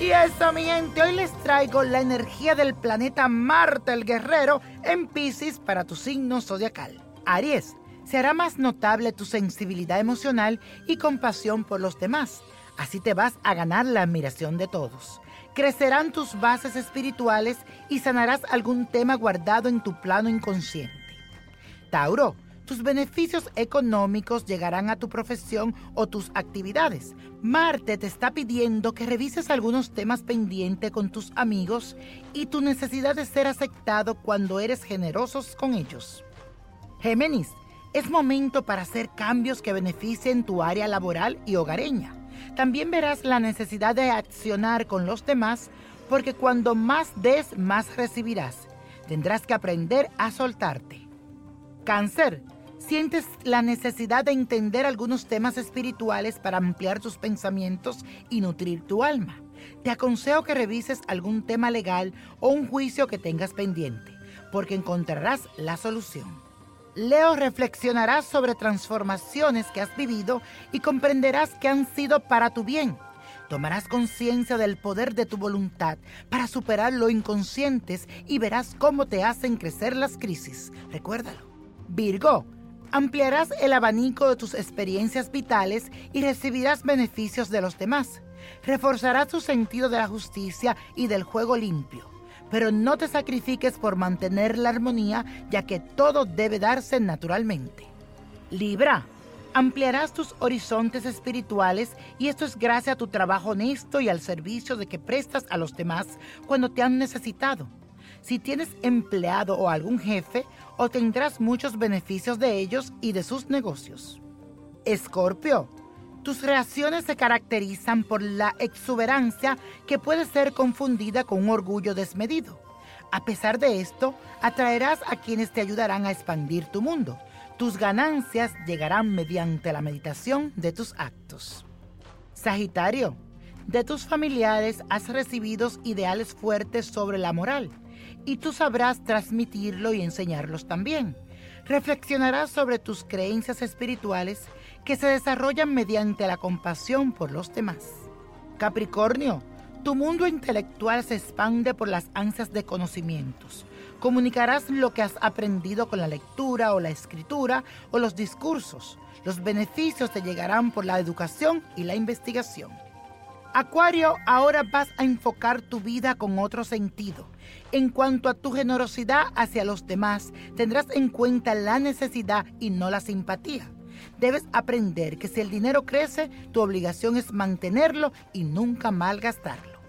Y eso, mi gente, hoy les traigo la energía del planeta Marte, el guerrero, en Pisces para tu signo zodiacal. Aries, se hará más notable tu sensibilidad emocional y compasión por los demás. Así te vas a ganar la admiración de todos. Crecerán tus bases espirituales y sanarás algún tema guardado en tu plano inconsciente. Tauro, tus beneficios económicos llegarán a tu profesión o tus actividades. Marte te está pidiendo que revises algunos temas pendientes con tus amigos y tu necesidad de ser aceptado cuando eres generosos con ellos. Géminis, es momento para hacer cambios que beneficien tu área laboral y hogareña. También verás la necesidad de accionar con los demás porque cuando más des, más recibirás. Tendrás que aprender a soltarte. Cáncer, sientes la necesidad de entender algunos temas espirituales para ampliar tus pensamientos y nutrir tu alma. Te aconsejo que revises algún tema legal o un juicio que tengas pendiente, porque encontrarás la solución. Leo reflexionarás sobre transformaciones que has vivido y comprenderás que han sido para tu bien. Tomarás conciencia del poder de tu voluntad para superar lo inconscientes y verás cómo te hacen crecer las crisis. Recuérdalo. Virgo, ampliarás el abanico de tus experiencias vitales y recibirás beneficios de los demás. Reforzarás tu sentido de la justicia y del juego limpio pero no te sacrifiques por mantener la armonía, ya que todo debe darse naturalmente. Libra, ampliarás tus horizontes espirituales y esto es gracias a tu trabajo honesto y al servicio de que prestas a los demás cuando te han necesitado. Si tienes empleado o algún jefe, obtendrás muchos beneficios de ellos y de sus negocios. Escorpio, tus reacciones se caracterizan por la exuberancia que puede ser confundida con un orgullo desmedido. A pesar de esto, atraerás a quienes te ayudarán a expandir tu mundo. Tus ganancias llegarán mediante la meditación de tus actos. Sagitario, de tus familiares has recibido ideales fuertes sobre la moral y tú sabrás transmitirlo y enseñarlos también. Reflexionarás sobre tus creencias espirituales que se desarrollan mediante la compasión por los demás. Capricornio, tu mundo intelectual se expande por las ansias de conocimientos. Comunicarás lo que has aprendido con la lectura o la escritura o los discursos. Los beneficios te llegarán por la educación y la investigación. Acuario, ahora vas a enfocar tu vida con otro sentido. En cuanto a tu generosidad hacia los demás, tendrás en cuenta la necesidad y no la simpatía. Debes aprender que si el dinero crece, tu obligación es mantenerlo y nunca malgastarlo.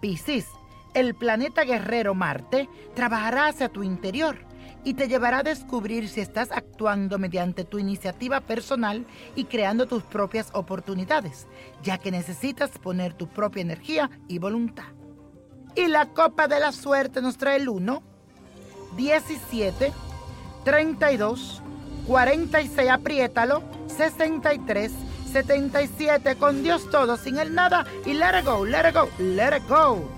Piscis, el planeta guerrero Marte trabajará hacia tu interior y te llevará a descubrir si estás actuando mediante tu iniciativa personal y creando tus propias oportunidades, ya que necesitas poner tu propia energía y voluntad. Y la copa de la suerte nos trae el 1, 17, 32, 46, apriétalo, 63, 77, con Dios todo, sin el nada, y let it go, let it go, let it go.